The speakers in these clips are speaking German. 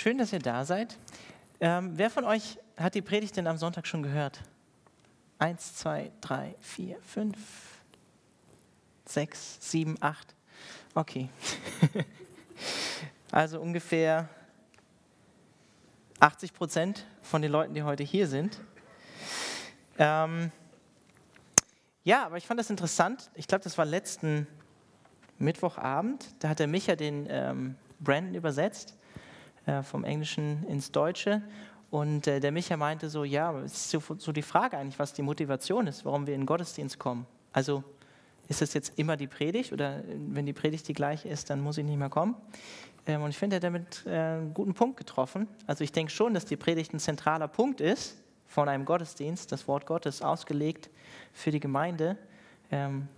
schön, dass ihr da seid. Ähm, wer von euch hat die Predigt denn am Sonntag schon gehört? Eins, zwei, drei, vier, fünf, sechs, sieben, acht. Okay. also ungefähr 80 Prozent von den Leuten, die heute hier sind. Ähm, ja, aber ich fand das interessant. Ich glaube, das war letzten Mittwochabend. Da hat der Micha den ähm, Brandon übersetzt äh, vom Englischen ins Deutsche. Und äh, der Micha meinte so, ja, es ist so, so, die Frage eigentlich, was die Motivation ist, warum wir in den Gottesdienst kommen. Also ist das jetzt immer die Predigt oder wenn die Predigt die gleiche ist, dann muss ich nicht mehr kommen. Ähm, und ich finde, er hat damit äh, einen guten Punkt getroffen. Also ich denke schon, dass die Predigt ein zentraler Punkt ist von einem Gottesdienst, das Wort Gottes ausgelegt für die Gemeinde. Ähm,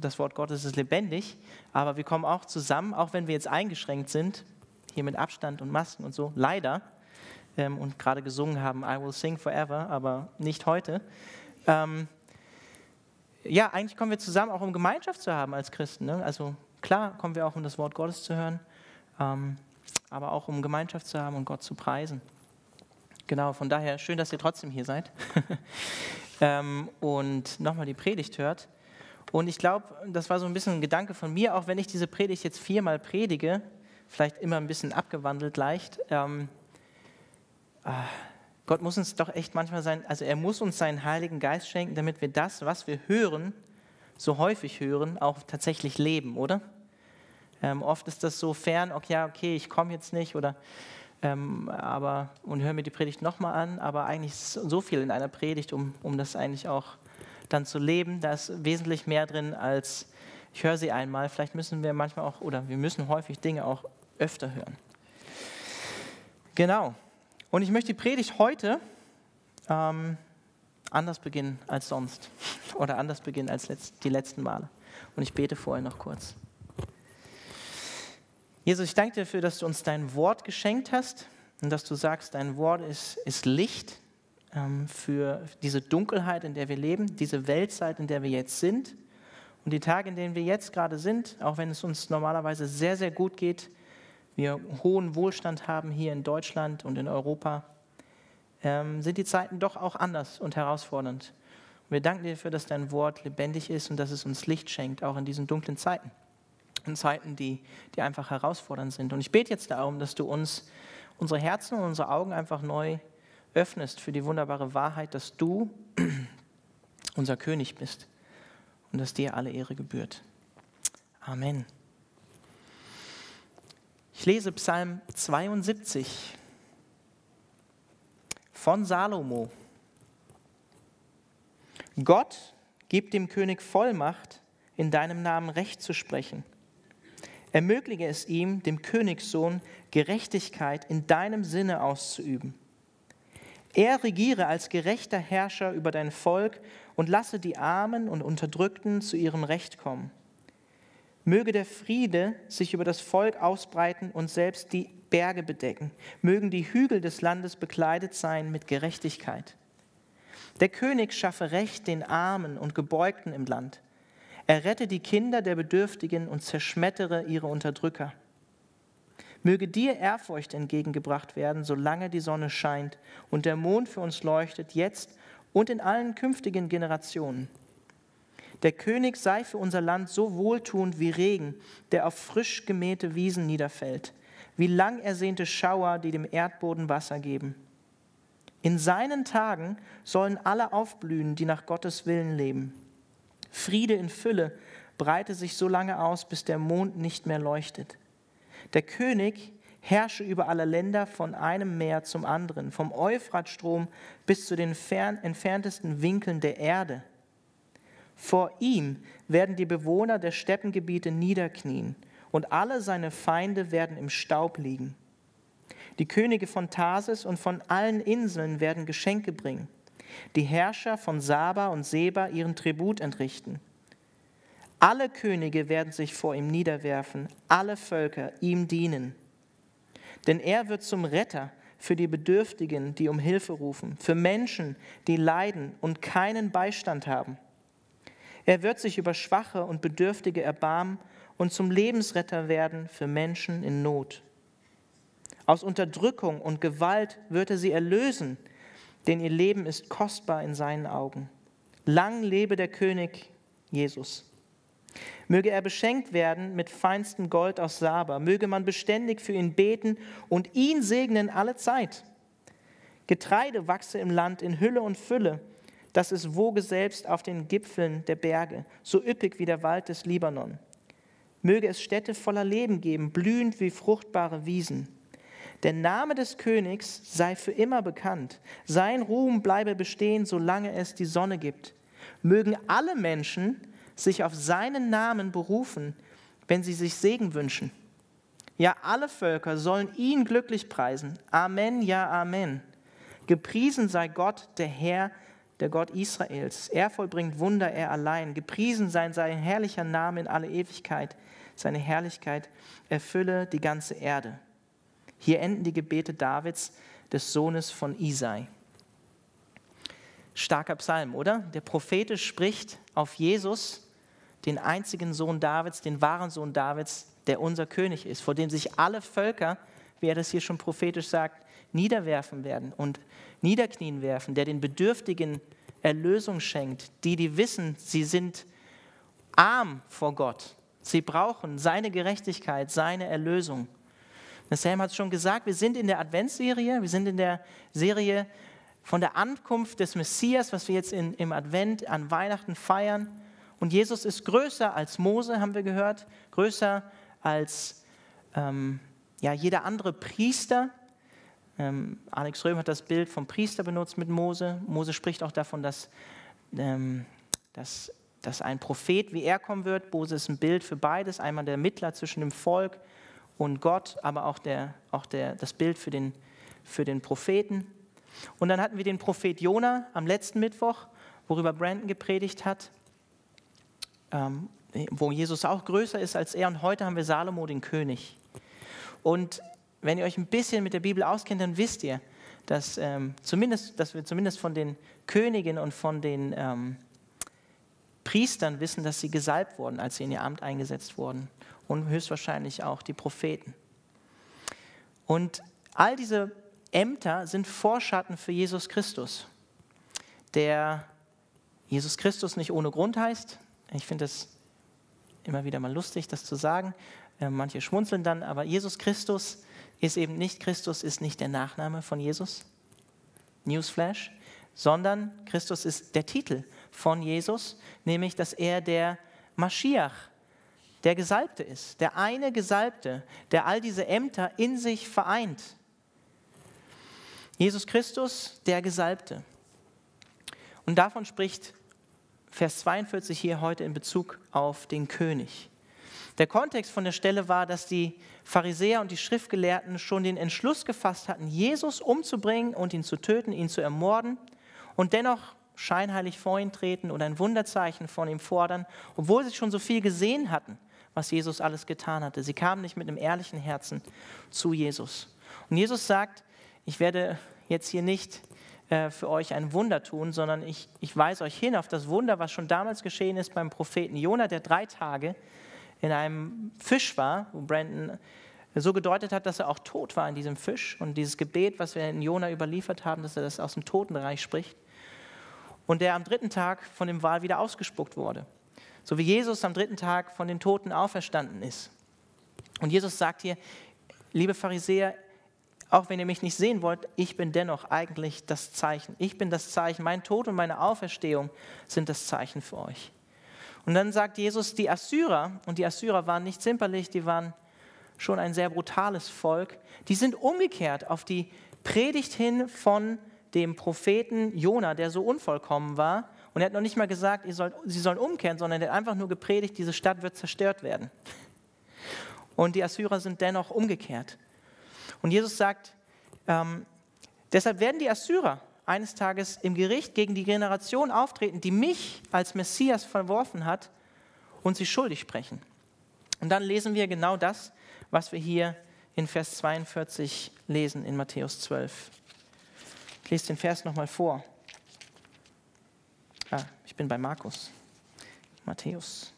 das Wort Gottes ist lebendig, aber wir kommen auch zusammen, auch wenn wir jetzt eingeschränkt sind, hier mit Abstand und Masken und so, leider, ähm, und gerade gesungen haben, I will sing forever, aber nicht heute. Ähm, ja, eigentlich kommen wir zusammen auch um Gemeinschaft zu haben als Christen. Ne? Also klar kommen wir auch um das Wort Gottes zu hören, ähm, aber auch um Gemeinschaft zu haben und Gott zu preisen. Genau, von daher schön, dass ihr trotzdem hier seid ähm, und nochmal die Predigt hört. Und ich glaube, das war so ein bisschen ein Gedanke von mir, auch wenn ich diese Predigt jetzt viermal predige, vielleicht immer ein bisschen abgewandelt leicht. Ähm, äh, Gott muss uns doch echt manchmal sein, also er muss uns seinen Heiligen Geist schenken, damit wir das, was wir hören, so häufig hören, auch tatsächlich leben, oder? Ähm, oft ist das so fern, okay, okay, ich komme jetzt nicht oder ähm, aber und höre mir die Predigt nochmal an, aber eigentlich ist so viel in einer Predigt, um, um das eigentlich auch dann zu leben. Da ist wesentlich mehr drin als ich höre sie einmal. Vielleicht müssen wir manchmal auch oder wir müssen häufig Dinge auch öfter hören. Genau. Und ich möchte die Predigt heute ähm, anders beginnen als sonst oder anders beginnen als letzt, die letzten Male. Und ich bete vorher noch kurz. Jesus, ich danke dir dafür, dass du uns dein Wort geschenkt hast und dass du sagst, dein Wort ist, ist Licht ähm, für diese Dunkelheit, in der wir leben, diese Weltzeit, in der wir jetzt sind. Und die Tage, in denen wir jetzt gerade sind, auch wenn es uns normalerweise sehr, sehr gut geht, wir hohen Wohlstand haben hier in Deutschland und in Europa, ähm, sind die Zeiten doch auch anders und herausfordernd. Und wir danken dir dafür, dass dein Wort lebendig ist und dass es uns Licht schenkt, auch in diesen dunklen Zeiten. In Zeiten, die, die einfach herausfordernd sind. Und ich bete jetzt darum, dass du uns unsere Herzen und unsere Augen einfach neu öffnest für die wunderbare Wahrheit, dass du unser König bist und dass dir alle Ehre gebührt. Amen. Ich lese Psalm 72 von Salomo. Gott gibt dem König Vollmacht, in deinem Namen Recht zu sprechen. Ermögliche es ihm, dem Königssohn, Gerechtigkeit in deinem Sinne auszuüben. Er regiere als gerechter Herrscher über dein Volk und lasse die Armen und Unterdrückten zu ihrem Recht kommen. Möge der Friede sich über das Volk ausbreiten und selbst die Berge bedecken. Mögen die Hügel des Landes bekleidet sein mit Gerechtigkeit. Der König schaffe Recht den Armen und Gebeugten im Land. Er rette die Kinder der Bedürftigen und zerschmettere ihre Unterdrücker. Möge dir Ehrfurcht entgegengebracht werden, solange die Sonne scheint und der Mond für uns leuchtet, jetzt und in allen künftigen Generationen. Der König sei für unser Land so wohltuend wie Regen, der auf frisch gemähte Wiesen niederfällt, wie lang ersehnte Schauer, die dem Erdboden Wasser geben. In seinen Tagen sollen alle aufblühen, die nach Gottes Willen leben. Friede in Fülle breite sich so lange aus, bis der Mond nicht mehr leuchtet. Der König herrsche über alle Länder von einem Meer zum anderen, vom Euphratstrom bis zu den fern, entferntesten Winkeln der Erde. Vor ihm werden die Bewohner der Steppengebiete niederknien und alle seine Feinde werden im Staub liegen. Die Könige von Tarsis und von allen Inseln werden Geschenke bringen. Die Herrscher von Saba und Seba ihren Tribut entrichten. Alle Könige werden sich vor ihm niederwerfen, alle Völker ihm dienen. Denn er wird zum Retter für die Bedürftigen, die um Hilfe rufen, für Menschen, die leiden und keinen Beistand haben. Er wird sich über Schwache und Bedürftige erbarmen und zum Lebensretter werden für Menschen in Not. Aus Unterdrückung und Gewalt wird er sie erlösen, denn ihr Leben ist kostbar in seinen Augen. Lang lebe der König Jesus. Möge er beschenkt werden mit feinstem Gold aus Saba. Möge man beständig für ihn beten und ihn segnen alle Zeit. Getreide wachse im Land in Hülle und Fülle, dass es woge selbst auf den Gipfeln der Berge, so üppig wie der Wald des Libanon. Möge es Städte voller Leben geben, blühend wie fruchtbare Wiesen. Der Name des Königs sei für immer bekannt. Sein Ruhm bleibe bestehen, solange es die Sonne gibt. Mögen alle Menschen sich auf seinen Namen berufen, wenn sie sich Segen wünschen. Ja, alle Völker sollen ihn glücklich preisen. Amen, ja, Amen. Gepriesen sei Gott, der Herr, der Gott Israels. Er vollbringt Wunder, er allein. Gepriesen sei sein herrlicher Name in alle Ewigkeit. Seine Herrlichkeit erfülle die ganze Erde. Hier enden die Gebete Davids, des Sohnes von Isai. Starker Psalm, oder? Der Prophete spricht auf Jesus, den einzigen Sohn Davids, den wahren Sohn Davids, der unser König ist, vor dem sich alle Völker, wie er das hier schon prophetisch sagt, niederwerfen werden und niederknien werfen, der den Bedürftigen Erlösung schenkt, die, die wissen, sie sind arm vor Gott. Sie brauchen seine Gerechtigkeit, seine Erlösung. Sam hat es schon gesagt, wir sind in der Adventsserie, wir sind in der Serie von der Ankunft des Messias, was wir jetzt in, im Advent an Weihnachten feiern. Und Jesus ist größer als Mose, haben wir gehört, größer als ähm, ja, jeder andere Priester. Ähm, Alex Röhm hat das Bild vom Priester benutzt mit Mose. Mose spricht auch davon, dass, ähm, dass, dass ein Prophet wie er kommen wird. Mose ist ein Bild für beides, einmal der Mittler zwischen dem Volk und Gott, aber auch, der, auch der, das Bild für den, für den Propheten. Und dann hatten wir den Prophet Jona am letzten Mittwoch, worüber Brandon gepredigt hat ähm, wo Jesus auch größer ist als er. Und heute haben wir Salomo, den König. Und wenn ihr euch ein bisschen mit der Bibel auskennt, dann wisst ihr, dass, ähm, zumindest, dass wir zumindest von den Königen und von den ähm, Priestern wissen, dass sie gesalbt wurden, als sie in ihr Amt eingesetzt wurden. Und höchstwahrscheinlich auch die Propheten. Und all diese Ämter sind Vorschatten für Jesus Christus, der Jesus Christus nicht ohne Grund heißt, ich finde es immer wieder mal lustig, das zu sagen. Äh, manche schmunzeln dann, aber Jesus Christus ist eben nicht, Christus ist nicht der Nachname von Jesus, Newsflash, sondern Christus ist der Titel von Jesus, nämlich dass er der Maschiach, der Gesalbte ist, der eine Gesalbte, der all diese Ämter in sich vereint. Jesus Christus, der Gesalbte. Und davon spricht Vers 42 hier heute in Bezug auf den König. Der Kontext von der Stelle war, dass die Pharisäer und die Schriftgelehrten schon den Entschluss gefasst hatten, Jesus umzubringen und ihn zu töten, ihn zu ermorden und dennoch scheinheilig vor ihn treten und ein Wunderzeichen von ihm fordern, obwohl sie schon so viel gesehen hatten, was Jesus alles getan hatte. Sie kamen nicht mit einem ehrlichen Herzen zu Jesus. Und Jesus sagt, ich werde jetzt hier nicht äh, für euch ein Wunder tun, sondern ich, ich weise euch hin auf das Wunder, was schon damals geschehen ist beim Propheten Jona, der drei Tage in einem Fisch war, wo Brandon so gedeutet hat, dass er auch tot war in diesem Fisch. Und dieses Gebet, was wir in Jona überliefert haben, dass er das aus dem Totenreich spricht. Und der am dritten Tag von dem Wal wieder ausgespuckt wurde. So wie Jesus am dritten Tag von den Toten auferstanden ist. Und Jesus sagt hier, liebe Pharisäer, auch wenn ihr mich nicht sehen wollt, ich bin dennoch eigentlich das Zeichen. Ich bin das Zeichen. Mein Tod und meine Auferstehung sind das Zeichen für euch. Und dann sagt Jesus, die Assyrer, und die Assyrer waren nicht zimperlich, die waren schon ein sehr brutales Volk, die sind umgekehrt auf die Predigt hin von dem Propheten Jona, der so unvollkommen war. Und er hat noch nicht mal gesagt, sollt, sie sollen umkehren, sondern er hat einfach nur gepredigt, diese Stadt wird zerstört werden. Und die Assyrer sind dennoch umgekehrt. Und Jesus sagt, ähm, deshalb werden die Assyrer eines Tages im Gericht gegen die Generation auftreten, die mich als Messias verworfen hat und sie schuldig sprechen. Und dann lesen wir genau das, was wir hier in Vers 42 lesen in Matthäus 12. Ich lese den Vers nochmal vor. Ah, ich bin bei Markus. Matthäus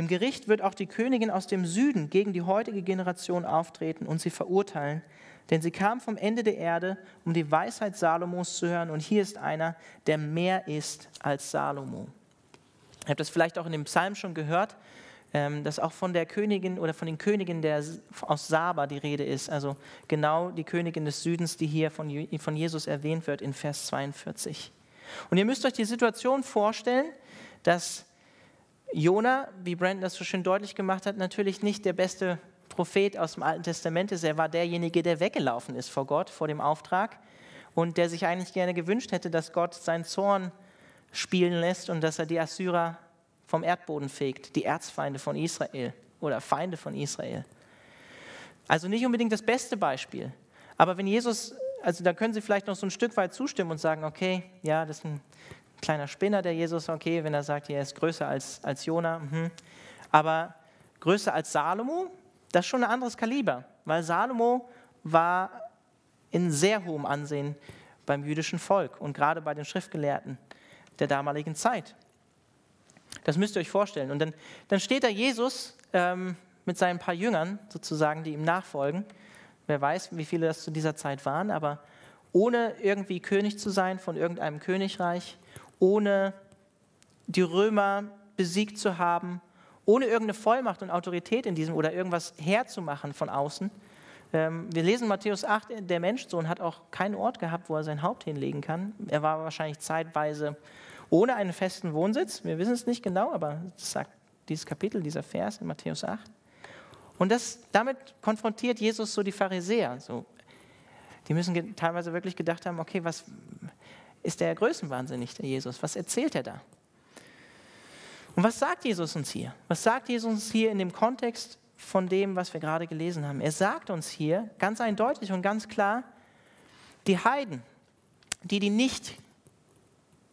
Im Gericht wird auch die Königin aus dem Süden gegen die heutige Generation auftreten und sie verurteilen, denn sie kam vom Ende der Erde, um die Weisheit Salomos zu hören. Und hier ist einer, der mehr ist als Salomo. Ihr habt das vielleicht auch in dem Psalm schon gehört, ähm, dass auch von der Königin oder von den Königen der, aus Saba die Rede ist. Also genau die Königin des Südens, die hier von Jesus erwähnt wird in Vers 42. Und ihr müsst euch die Situation vorstellen, dass Jona, wie Brandon das so schön deutlich gemacht hat, natürlich nicht der beste Prophet aus dem Alten Testament ist. Er war derjenige, der weggelaufen ist vor Gott, vor dem Auftrag und der sich eigentlich gerne gewünscht hätte, dass Gott seinen Zorn spielen lässt und dass er die Assyrer vom Erdboden fegt, die Erzfeinde von Israel oder Feinde von Israel. Also nicht unbedingt das beste Beispiel. Aber wenn Jesus, also da können Sie vielleicht noch so ein Stück weit zustimmen und sagen, okay, ja, das ist ein kleiner Spinner, der Jesus, okay, wenn er sagt, er ist größer als, als Jona. Mhm. Aber größer als Salomo, das ist schon ein anderes Kaliber, weil Salomo war in sehr hohem Ansehen beim jüdischen Volk und gerade bei den Schriftgelehrten der damaligen Zeit. Das müsst ihr euch vorstellen. Und dann, dann steht da Jesus ähm, mit seinen paar Jüngern sozusagen, die ihm nachfolgen. Wer weiß, wie viele das zu dieser Zeit waren, aber ohne irgendwie König zu sein von irgendeinem Königreich, ohne die Römer besiegt zu haben, ohne irgendeine Vollmacht und Autorität in diesem oder irgendwas herzumachen von außen. Ähm, wir lesen Matthäus 8, der Menschsohn hat auch keinen Ort gehabt, wo er sein Haupt hinlegen kann. Er war wahrscheinlich zeitweise ohne einen festen Wohnsitz. Wir wissen es nicht genau, aber das sagt dieses Kapitel, dieser Vers in Matthäus 8. Und das, damit konfrontiert Jesus so die Pharisäer. So. Die müssen teilweise wirklich gedacht haben, okay, was ist der Größenwahnsinnig, der Jesus? Was erzählt er da? Und was sagt Jesus uns hier? Was sagt Jesus uns hier in dem Kontext von dem, was wir gerade gelesen haben? Er sagt uns hier ganz eindeutig und ganz klar, die Heiden, die, die nicht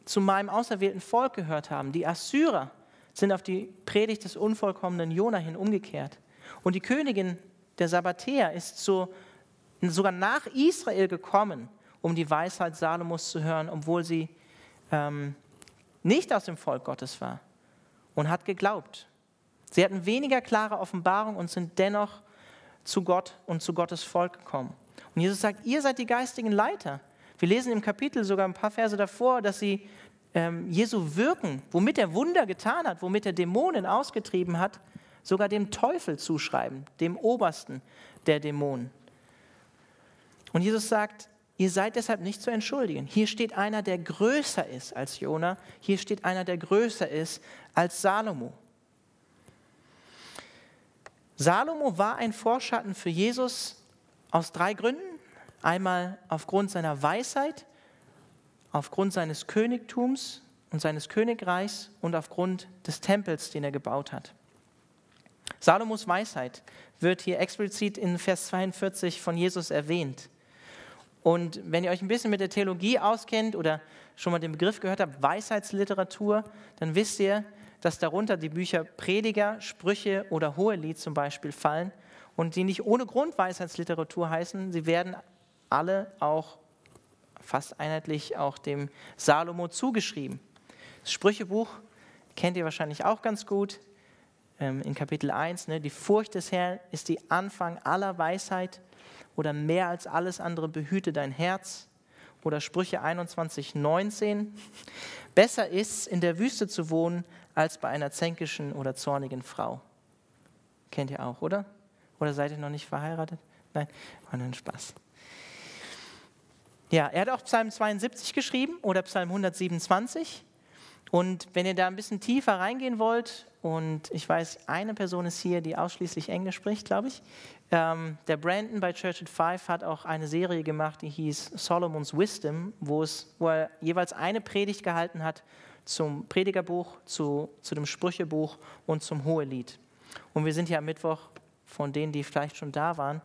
zu meinem auserwählten Volk gehört haben, die Assyrer, sind auf die Predigt des unvollkommenen Jona hin umgekehrt. Und die Königin der Sabbatäer ist so, sogar nach Israel gekommen, um die Weisheit Salomos zu hören, obwohl sie ähm, nicht aus dem Volk Gottes war und hat geglaubt. Sie hatten weniger klare Offenbarung und sind dennoch zu Gott und zu Gottes Volk gekommen. Und Jesus sagt, ihr seid die geistigen Leiter. Wir lesen im Kapitel sogar ein paar Verse davor, dass sie ähm, Jesu Wirken, womit er Wunder getan hat, womit er Dämonen ausgetrieben hat, sogar dem Teufel zuschreiben, dem Obersten der Dämonen. Und Jesus sagt, Ihr seid deshalb nicht zu entschuldigen. Hier steht einer, der größer ist als Jona. Hier steht einer, der größer ist als Salomo. Salomo war ein Vorschatten für Jesus aus drei Gründen. Einmal aufgrund seiner Weisheit, aufgrund seines Königtums und seines Königreichs und aufgrund des Tempels, den er gebaut hat. Salomos Weisheit wird hier explizit in Vers 42 von Jesus erwähnt. Und wenn ihr euch ein bisschen mit der Theologie auskennt oder schon mal den Begriff gehört habt, Weisheitsliteratur, dann wisst ihr, dass darunter die Bücher Prediger, Sprüche oder Hohelied zum Beispiel fallen und die nicht ohne Grund Weisheitsliteratur heißen. Sie werden alle auch fast einheitlich auch dem Salomo zugeschrieben. Das Sprüchebuch kennt ihr wahrscheinlich auch ganz gut ähm, in Kapitel 1. Ne? Die Furcht des Herrn ist die Anfang aller Weisheit oder mehr als alles andere behüte dein Herz oder Sprüche 21, 19. Besser ist, in der Wüste zu wohnen, als bei einer zänkischen oder zornigen Frau. Kennt ihr auch, oder? Oder seid ihr noch nicht verheiratet? Nein, war nur ein Spaß. Ja, er hat auch Psalm 72 geschrieben oder Psalm 127. Und wenn ihr da ein bisschen tiefer reingehen wollt, und ich weiß, eine Person ist hier, die ausschließlich Englisch spricht, glaube ich. Ähm, der Brandon bei Church at Five hat auch eine Serie gemacht, die hieß Solomon's Wisdom, wo, er jeweils eine Predigt gehalten hat zum Predigerbuch, zu, zu dem Sprüchebuch und zum Hohelied. Und wir sind ja am Mittwoch von denen, die vielleicht schon da waren,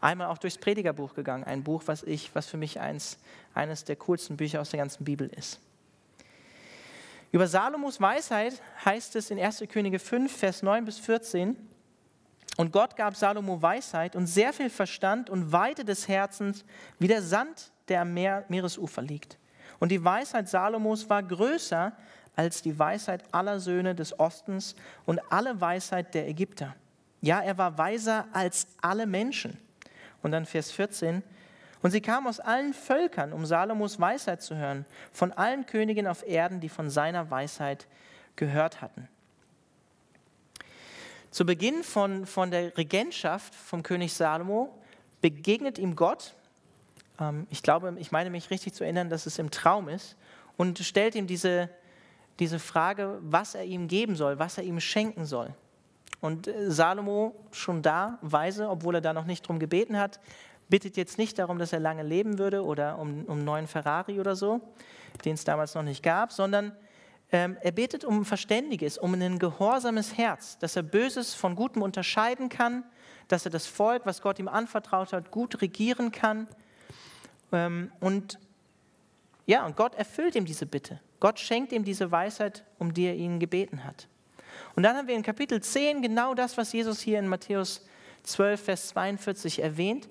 einmal auch durchs Predigerbuch gegangen. Ein Buch, was, ich, was für mich eins, eines der coolsten Bücher aus der ganzen Bibel ist. Über Salomos Weisheit heißt es in 1. Könige 5, Vers 9 bis 14, und Gott gab Salomo Weisheit und sehr viel Verstand und Weite des Herzens, wie der Sand, der am Meer, Meeresufer liegt. Und die Weisheit Salomos war größer als die Weisheit aller Söhne des Ostens und alle Weisheit der Ägypter. Ja, er war weiser als alle Menschen. Und dann Vers 14. Und sie kamen aus allen Völkern, um Salomos Weisheit zu hören, von allen Königen auf Erden, die von seiner Weisheit gehört hatten. Zu Beginn von, von der Regentschaft vom König Salomo begegnet ihm Gott. Ähm, ich glaube, ich meine mich richtig zu erinnern, dass es im Traum ist und stellt ihm diese, diese Frage, was er ihm geben soll, was er ihm schenken soll. Und äh, Salomo schon da, weise, obwohl er da noch nicht drum gebeten hat, bittet jetzt nicht darum, dass er lange leben würde oder um, um einen neuen Ferrari oder so, den es damals noch nicht gab, sondern er betet um ein verständiges, um ein gehorsames Herz, dass er Böses von Gutem unterscheiden kann, dass er das Volk, was Gott ihm anvertraut hat, gut regieren kann. Ähm, und ja, und Gott erfüllt ihm diese Bitte. Gott schenkt ihm diese Weisheit, um die er ihn gebeten hat. Und dann haben wir in Kapitel 10 genau das, was Jesus hier in Matthäus 12, Vers 42 erwähnt.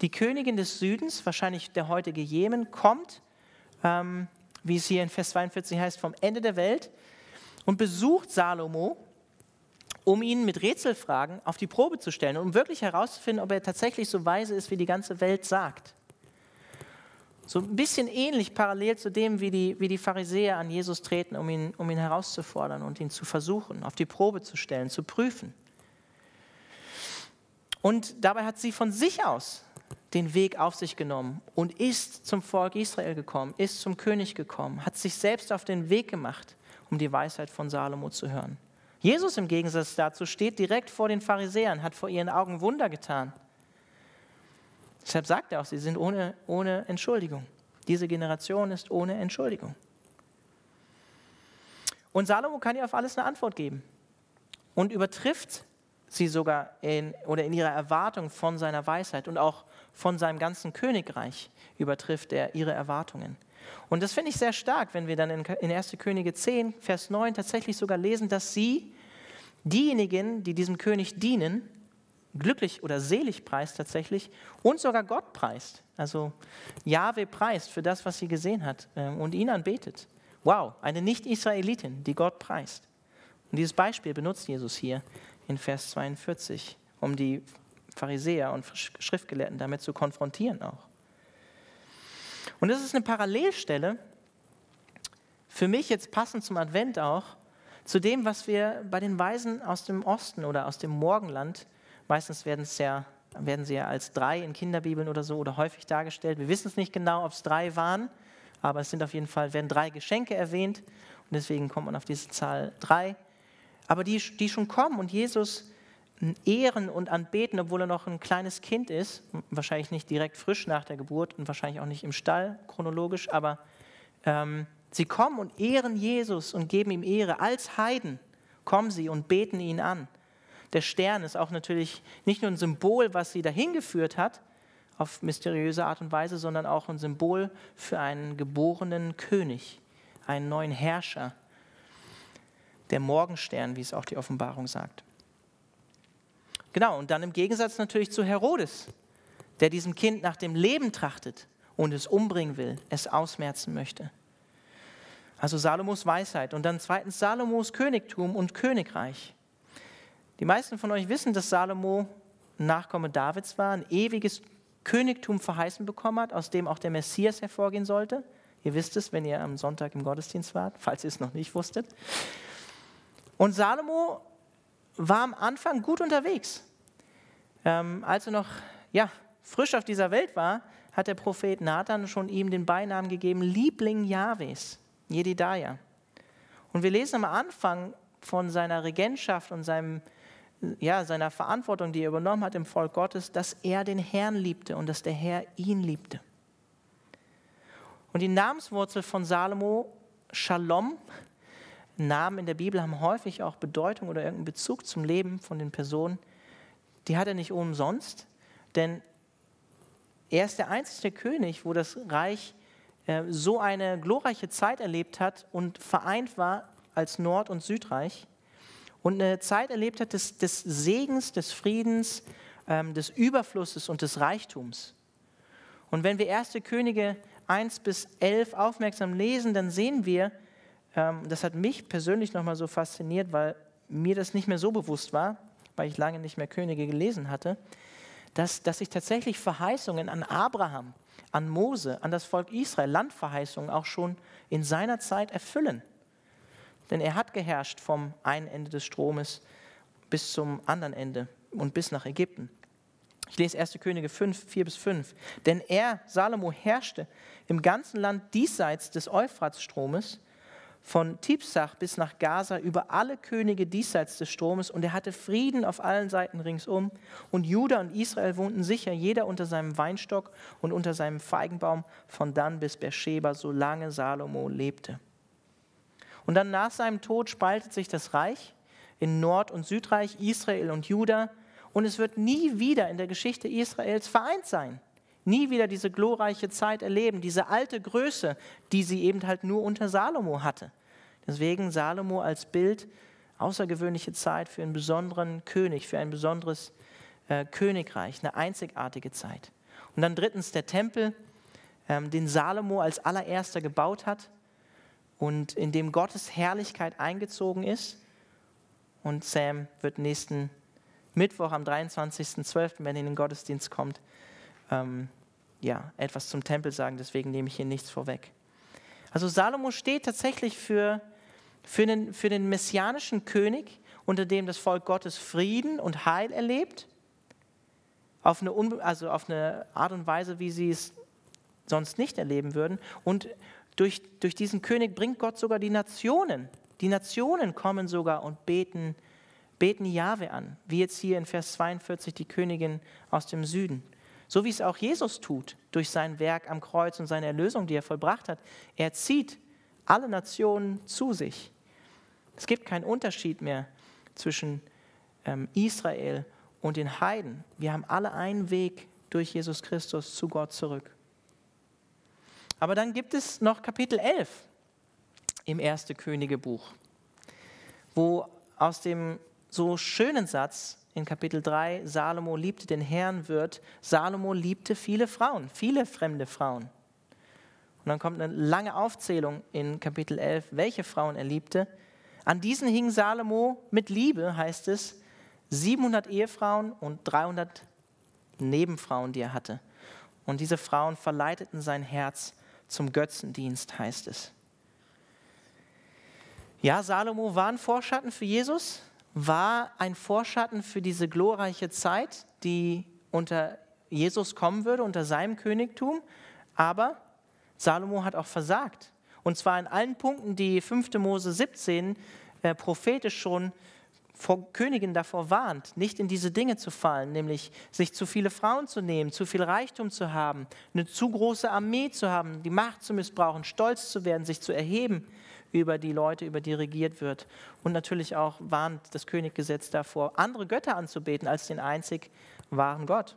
Die Königin des Südens, wahrscheinlich der heutige Jemen, kommt, ähm, wie es hier in Vers 42 heißt, vom Ende der Welt und besucht Salomo, um ihn mit Rätselfragen auf die Probe zu stellen, um wirklich herauszufinden, ob er tatsächlich so weise ist, wie die ganze Welt sagt. So ein bisschen ähnlich parallel zu dem, wie die, wie die Pharisäer an Jesus treten, um ihn, um ihn herauszufordern und ihn zu versuchen, auf die Probe zu stellen, zu prüfen. Und dabei hat sie von sich aus den Weg auf sich genommen und ist zum Volk Israel gekommen, ist zum König gekommen, hat sich selbst auf den Weg gemacht, um die Weisheit von Salomo zu hören. Jesus im Gegensatz dazu steht direkt vor den Pharisäern, hat vor ihren Augen Wunder getan Deshalb sagt er auch, sie sind ohne, ohne Entschuldigung. Diese Generation ist ohne Entschuldigung. Und Salomo kann ihr auf alles eine Antwort geben und übertrifft sie sogar in, oder in ihrer Erwartung von seiner Weisheit und auch von seinem ganzen Königreich übertrifft er ihre Erwartungen. Und das finde ich sehr stark, wenn wir dann in 1. Könige 10, Vers 9 tatsächlich sogar lesen, dass sie, diejenigen, die diesem König dienen, glücklich oder selig preist tatsächlich und sogar Gott preist. Also Jahwe preist für das, was sie gesehen hat ähm, und ihn anbetet. Wow, eine Nicht-Israelitin, die Gott preist. Und dieses Beispiel benutzt Jesus hier in Vers 42, um die Pharisäer und Schriftgelehrten damit zu konfrontieren auch. Und das ist eine Parallelstelle, für mich jetzt passend zum Advent auch, zu dem, was wir bei den Weisen aus dem Osten oder aus dem Morgenland Meistens werden, es ja, werden sie ja als drei in Kinderbibeln oder so oder häufig dargestellt. Wir wissen es nicht genau, ob es drei waren, aber es sind auf jeden Fall, werden drei Geschenke erwähnt und deswegen kommt man auf diese Zahl drei. Aber die, die schon kommen und Jesus ehren und anbeten, obwohl er noch ein kleines Kind ist, wahrscheinlich nicht direkt frisch nach der Geburt und wahrscheinlich auch nicht im Stall chronologisch, aber ähm, sie kommen und ehren Jesus und geben ihm Ehre. Als Heiden kommen sie und beten ihn an. Der Stern ist auch natürlich nicht nur ein Symbol, was sie dahin geführt hat, auf mysteriöse Art und Weise, sondern auch ein Symbol für einen geborenen König, einen neuen Herrscher. Der Morgenstern, wie es auch die Offenbarung sagt. Genau, und dann im Gegensatz natürlich zu Herodes, der diesem Kind nach dem Leben trachtet und es umbringen will, es ausmerzen möchte. Also Salomos Weisheit und dann zweitens Salomos Königtum und Königreich. Die meisten von euch wissen, dass Salomo ein Nachkomme Davids war, ein ewiges Königtum verheißen bekommen hat, aus dem auch der Messias hervorgehen sollte. Ihr wisst es, wenn ihr am Sonntag im Gottesdienst wart, falls ihr es noch nicht wusstet. Und Salomo war am Anfang gut unterwegs. Ähm, als er noch ja, frisch auf dieser Welt war, hat der Prophet Nathan schon ihm den Beinamen gegeben, Liebling Jahwes, Jedidiah. Und wir lesen am Anfang von seiner Regentschaft und seinem ja, seiner Verantwortung, die er übernommen hat im Volk Gottes, dass er den Herrn liebte und dass der Herr ihn liebte. Und die Namenswurzel von Salomo, Shalom, Namen in der Bibel haben häufig auch Bedeutung oder irgendeinen Bezug zum Leben von den Personen. Die hat er nicht umsonst, denn er ist der einzige König, wo das Reich äh, so eine glorreiche Zeit erlebt hat und vereint war als Nord- und Südreich und eine Zeit erlebt hat des, des Segens, des Friedens, ähm, des Überflusses und des Reichtums. Und wenn wir 1. Könige 1 bis 11 aufmerksam lesen, dann sehen wir, ähm, das hat mich persönlich nochmal so fasziniert, weil mir das nicht mehr so bewusst war, weil ich lange nicht mehr Könige gelesen hatte, dass, dass sich tatsächlich Verheißungen an Abraham, an Mose, an das Volk Israel, Landverheißungen auch schon in seiner Zeit erfüllen. Denn er hat geherrscht vom einen Ende des Stromes bis zum anderen Ende und bis nach Ägypten. Ich lese 1. Könige 5, 4 bis 5. Denn er, Salomo, herrschte im ganzen Land diesseits des Euphratstromes von Tipsach bis nach Gaza über alle Könige diesseits des Stromes und er hatte Frieden auf allen Seiten ringsum. Und Juda und Israel wohnten sicher, jeder unter seinem Weinstock und unter seinem Feigenbaum von Dan bis Beersheba, solange Salomo lebte. Und dann nach seinem Tod spaltet sich das Reich in Nord- und Südreich, Israel und Juda. Und es wird nie wieder in der Geschichte Israels vereint sein nie wieder diese glorreiche Zeit erleben, diese alte Größe, die sie eben halt nur unter Salomo hatte. Deswegen Salomo als Bild, außergewöhnliche Zeit für einen besonderen König, für ein besonderes äh, Königreich, eine einzigartige Zeit. Und dann drittens der Tempel, ähm, den Salomo als allererster gebaut hat und in dem Gottes Herrlichkeit eingezogen ist. Und Sam wird nächsten Mittwoch am 23.12., wenn er in den Gottesdienst kommt, ähm, ja, etwas zum Tempel sagen, deswegen nehme ich hier nichts vorweg. Also Salomo steht tatsächlich für, für, den, für den messianischen König, unter dem das Volk Gottes Frieden und Heil erlebt, auf eine, also auf eine Art und Weise, wie sie es sonst nicht erleben würden. Und durch, durch diesen König bringt Gott sogar die Nationen. Die Nationen kommen sogar und beten, beten Jahwe an, wie jetzt hier in Vers 42 die Königin aus dem Süden. So wie es auch Jesus tut durch sein Werk am Kreuz und seine Erlösung, die er vollbracht hat. Er zieht alle Nationen zu sich. Es gibt keinen Unterschied mehr zwischen ähm, Israel und den Heiden. Wir haben alle einen Weg durch Jesus Christus zu Gott zurück. Aber dann gibt es noch Kapitel 11 im 1. Königebuch, wo aus dem so schönen Satz in Kapitel 3, Salomo liebte den Herrn, wird, Salomo liebte viele Frauen, viele fremde Frauen. Und dann kommt eine lange Aufzählung in Kapitel 11, welche Frauen er liebte. An diesen hing Salomo mit Liebe, heißt es, 700 Ehefrauen und 300 Nebenfrauen, die er hatte. Und diese Frauen verleiteten sein Herz zum Götzendienst, heißt es. Ja, Salomo war ein Vorschatten für Jesus, war ein Vorschatten für diese glorreiche Zeit, die unter Jesus kommen würde, unter seinem Königtum. Aber Salomo hat auch versagt. Und zwar in allen Punkten, die 5. Mose 17 äh, prophetisch schon vor Königin davor warnt, nicht in diese Dinge zu fallen, nämlich sich zu viele Frauen zu nehmen, zu viel Reichtum zu haben, eine zu große Armee zu haben, die Macht zu missbrauchen, stolz zu werden, sich zu erheben über die Leute, über die regiert wird. Und natürlich auch warnt das Königgesetz davor, andere Götter anzubeten als den einzig wahren Gott.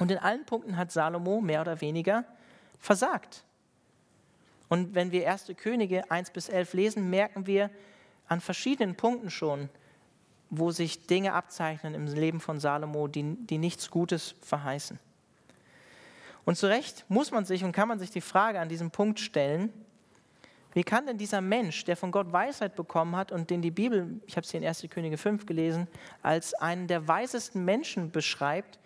Und in allen Punkten hat Salomo mehr oder weniger versagt. Und wenn wir 1. Könige 1 bis 11 lesen, merken wir an verschiedenen Punkten schon, wo sich Dinge abzeichnen im Leben von Salomo, die, die nichts Gutes verheißen. Und zu Recht muss man sich und kann man sich die Frage an diesem Punkt stellen, wie kann denn dieser Mensch, der von Gott Weisheit bekommen hat und den die Bibel, ich habe es hier in 1. Könige 5 gelesen, als einen der weisesten Menschen beschreibt,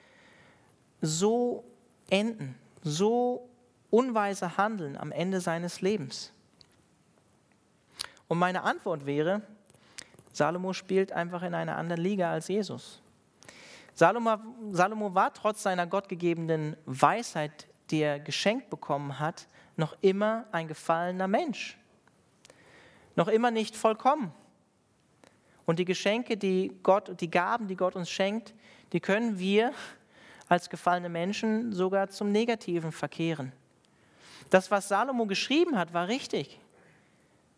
so enden, so unweise handeln am Ende seines Lebens? Und meine Antwort wäre, Salomo spielt einfach in einer anderen Liga als Jesus. Salomo, Salomo war trotz seiner gottgegebenen Weisheit, die er geschenkt bekommen hat, noch immer ein gefallener Mensch. Noch immer nicht vollkommen. Und die Geschenke, die Gott, die Gaben, die Gott uns schenkt, die können wir als gefallene Menschen sogar zum Negativen verkehren. Das, was Salomo geschrieben hat, war richtig,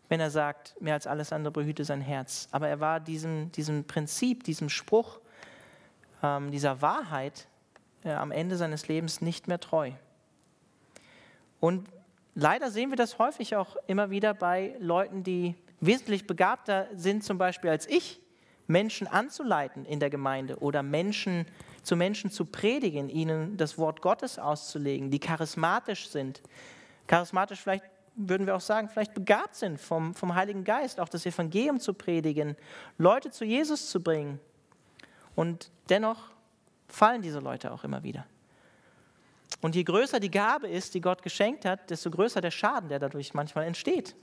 wenn er sagt, mehr als alles andere behüte sein Herz. Aber er war diesem, diesem Prinzip, diesem Spruch, ähm, dieser Wahrheit äh, am Ende seines Lebens nicht mehr treu. Und leider sehen wir das häufig auch immer wieder bei Leuten, die wesentlich begabter sind, zum Beispiel als ich, Menschen anzuleiten in der Gemeinde oder Menschen zu Menschen zu predigen, ihnen das Wort Gottes auszulegen, die charismatisch sind. Charismatisch vielleicht würden wir auch sagen, vielleicht begabt sind vom, vom Heiligen Geist, auch das Evangelium zu predigen, Leute zu Jesus zu bringen. Und dennoch fallen diese Leute auch immer wieder. Und je größer die Gabe ist, die Gott geschenkt hat, desto größer der Schaden, der dadurch manchmal entsteht.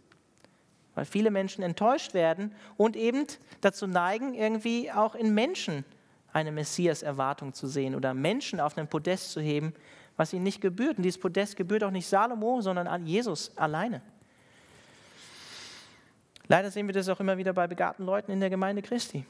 Weil viele Menschen enttäuscht werden und eben dazu neigen, irgendwie auch in Menschen eine Messias-Erwartung zu sehen oder Menschen auf einen Podest zu heben, was ihnen nicht gebührt. Und dieses Podest gebührt auch nicht Salomo, sondern an Jesus alleine. Leider sehen wir das auch immer wieder bei begabten Leuten in der Gemeinde Christi.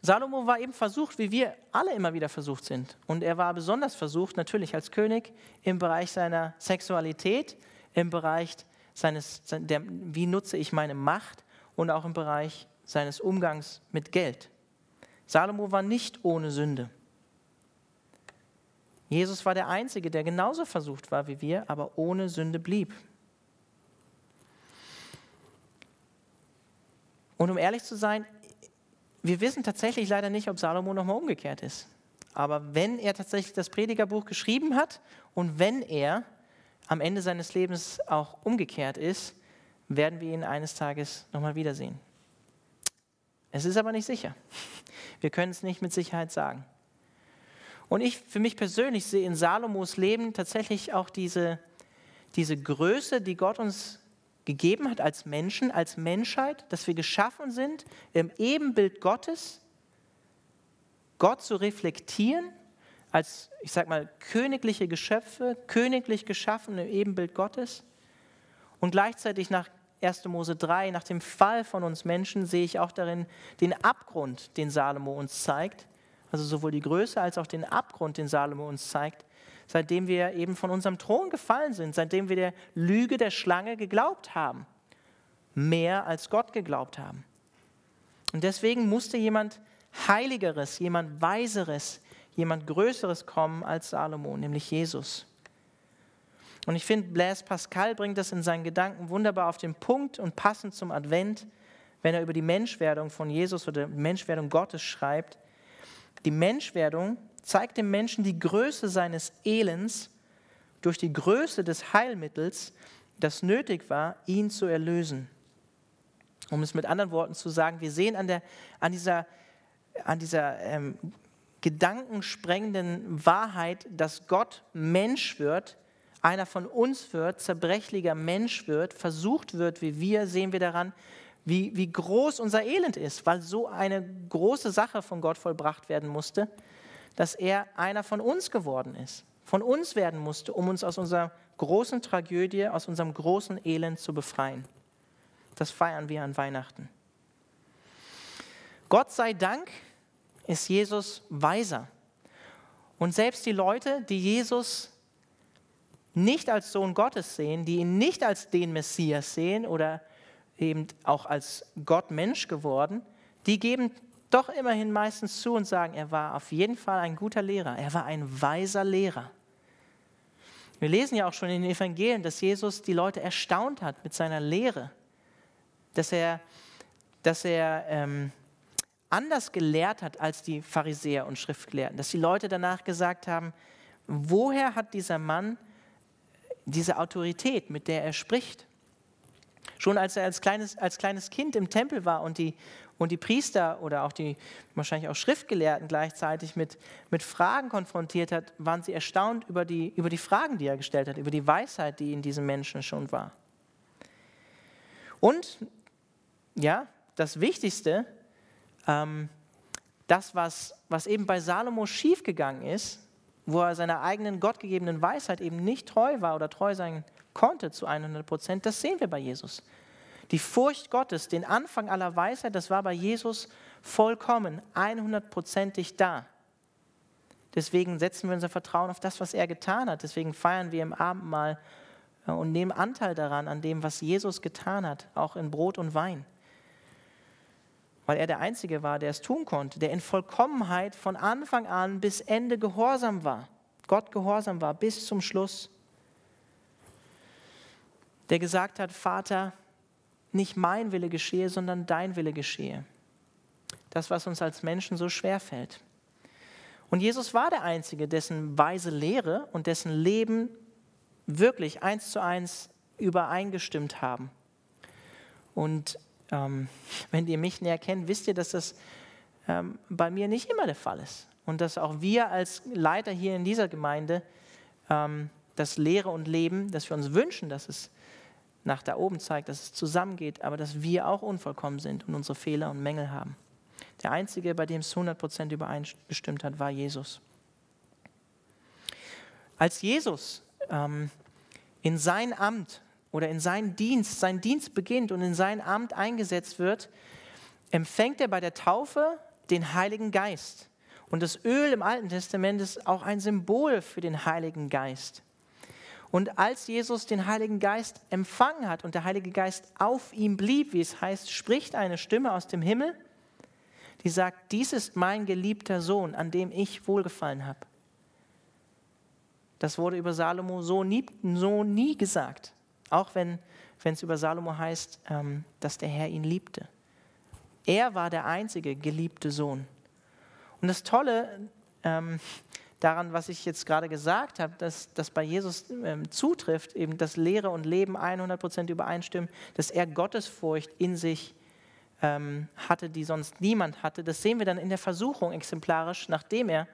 Salomo war eben versucht, wie wir alle immer wieder versucht sind. Und er war besonders versucht, natürlich als König, im Bereich seiner Sexualität, im Bereich seines, der, wie nutze ich meine Macht und auch im Bereich seines Umgangs mit Geld. Salomo war nicht ohne Sünde. Jesus war der Einzige, der genauso versucht war wie wir, aber ohne Sünde blieb. Und um ehrlich zu sein, wir wissen tatsächlich leider nicht, ob Salomo nochmal umgekehrt ist. Aber wenn er tatsächlich das Predigerbuch geschrieben hat und wenn er am Ende seines Lebens auch umgekehrt ist, werden wir ihn eines Tages nochmal wiedersehen. Es ist aber nicht sicher. Wir können es nicht mit Sicherheit sagen. Und ich für mich persönlich sehe in Salomos Leben tatsächlich auch diese, diese Größe, die Gott uns gegeben hat als Menschen, als Menschheit, dass wir geschaffen sind, im Ebenbild Gottes, Gott zu reflektieren, als, ich sag mal, königliche Geschöpfe, königlich geschaffen im Ebenbild Gottes. Und gleichzeitig nach 1. Mose 3, nach dem Fall von uns Menschen, sehe ich auch darin den Abgrund, den Salomo uns zeigt. Also sowohl die Größe als auch den Abgrund, den Salomo uns zeigt, seitdem wir eben von unserem Thron gefallen sind, seitdem wir der Lüge der Schlange geglaubt haben. Mehr als Gott geglaubt haben. Und deswegen musste jemand Heiligeres, jemand Weiseres, jemand Größeres kommen als Salomo, nämlich Jesus. Und ich finde, Blaise Pascal bringt das in seinen Gedanken wunderbar auf den Punkt und passend zum Advent, wenn er über die Menschwerdung von Jesus oder die Menschwerdung Gottes schreibt. Die Menschwerdung zeigt dem Menschen die Größe seines Elends durch die Größe des Heilmittels, das nötig war, ihn zu erlösen. Um es mit anderen Worten zu sagen, wir sehen an, der, an dieser, an dieser ähm, gedankensprengenden Wahrheit, dass Gott Mensch wird, einer von uns wird, zerbrechlicher Mensch wird, versucht wird wie wir, sehen wir daran, wie, wie groß unser Elend ist, weil so eine große Sache von Gott vollbracht werden musste, dass er einer von uns geworden ist, von uns werden musste, um uns aus unserer großen Tragödie, aus unserem großen Elend zu befreien. Das feiern wir an Weihnachten. Gott sei Dank ist Jesus weiser. Und selbst die Leute, die Jesus nicht als Sohn Gottes sehen, die ihn nicht als den Messias sehen oder eben auch als Gott Mensch geworden, die geben doch immerhin meistens zu und sagen, er war auf jeden Fall ein guter Lehrer, er war ein weiser Lehrer. Wir lesen ja auch schon in den Evangelien, dass Jesus die Leute erstaunt hat mit seiner Lehre, dass er, dass er ähm, anders gelehrt hat als die Pharisäer und Schriftgelehrten, dass die Leute danach gesagt haben, woher hat dieser Mann diese Autorität, mit der er spricht. Schon als er als kleines, als kleines Kind im Tempel war und die, und die Priester oder auch die wahrscheinlich auch Schriftgelehrten gleichzeitig mit, mit Fragen konfrontiert hat, waren sie erstaunt über die, über die Fragen, die er gestellt hat, über die Weisheit, die in diesem Menschen schon war. Und ja, das Wichtigste, ähm, das, was, was eben bei Salomo schiefgegangen ist, wo er seiner eigenen gottgegebenen Weisheit eben nicht treu war oder treu sein konnte zu 100 Prozent, das sehen wir bei Jesus. Die Furcht Gottes, den Anfang aller Weisheit, das war bei Jesus vollkommen, 100%ig da. Deswegen setzen wir unser Vertrauen auf das, was er getan hat. Deswegen feiern wir im Abendmahl äh, und nehmen Anteil daran, an dem, was Jesus getan hat, auch in Brot und Wein weil er der Einzige war, der es tun konnte, der in Vollkommenheit von Anfang an bis Ende gehorsam war, Gott gehorsam war bis zum Schluss, der gesagt hat, Vater, nicht mein Wille geschehe, sondern dein Wille geschehe. Das, was uns als Menschen so schwer fällt. Und Jesus war der Einzige, dessen weise Lehre und dessen Leben wirklich eins zu eins übereingestimmt haben. Und ähm, wenn ihr mich näher kennt, wisst ihr, dass das ähm, bei mir nicht immer der Fall ist. Und dass auch wir als Leiter hier in dieser Gemeinde ähm, das Lehre und Leben, dass wir uns wünschen, dass es nach da oben zeigt, dass es zusammengeht, aber dass wir auch unvollkommen sind und unsere Fehler und Mängel haben. Der Einzige, bei dem es 100% übereingestimmt hat, war Jesus. Als Jesus ähm, in sein Amt oder in seinen Dienst, sein Dienst beginnt und in sein Amt eingesetzt wird, empfängt er bei der Taufe den Heiligen Geist. Und das Öl im Alten Testament ist auch ein Symbol für den Heiligen Geist. Und als Jesus den Heiligen Geist empfangen hat und der Heilige Geist auf ihm blieb, wie es heißt, spricht eine Stimme aus dem Himmel, die sagt, dies ist mein geliebter Sohn, an dem ich wohlgefallen habe. Das wurde über Salomo so nie, so nie gesagt, auch wenn es über Salomo heißt, ähm, dass der Herr ihn liebte. Er war der einzige geliebte Sohn. Und das Tolle ähm, daran, was ich jetzt gerade gesagt habe, dass das bei Jesus ähm, zutrifft, eben dass Lehre und Leben 100% übereinstimmen, dass er Gottesfurcht in sich ähm, hatte, die sonst niemand hatte. Das sehen wir dann in der Versuchung exemplarisch, nachdem er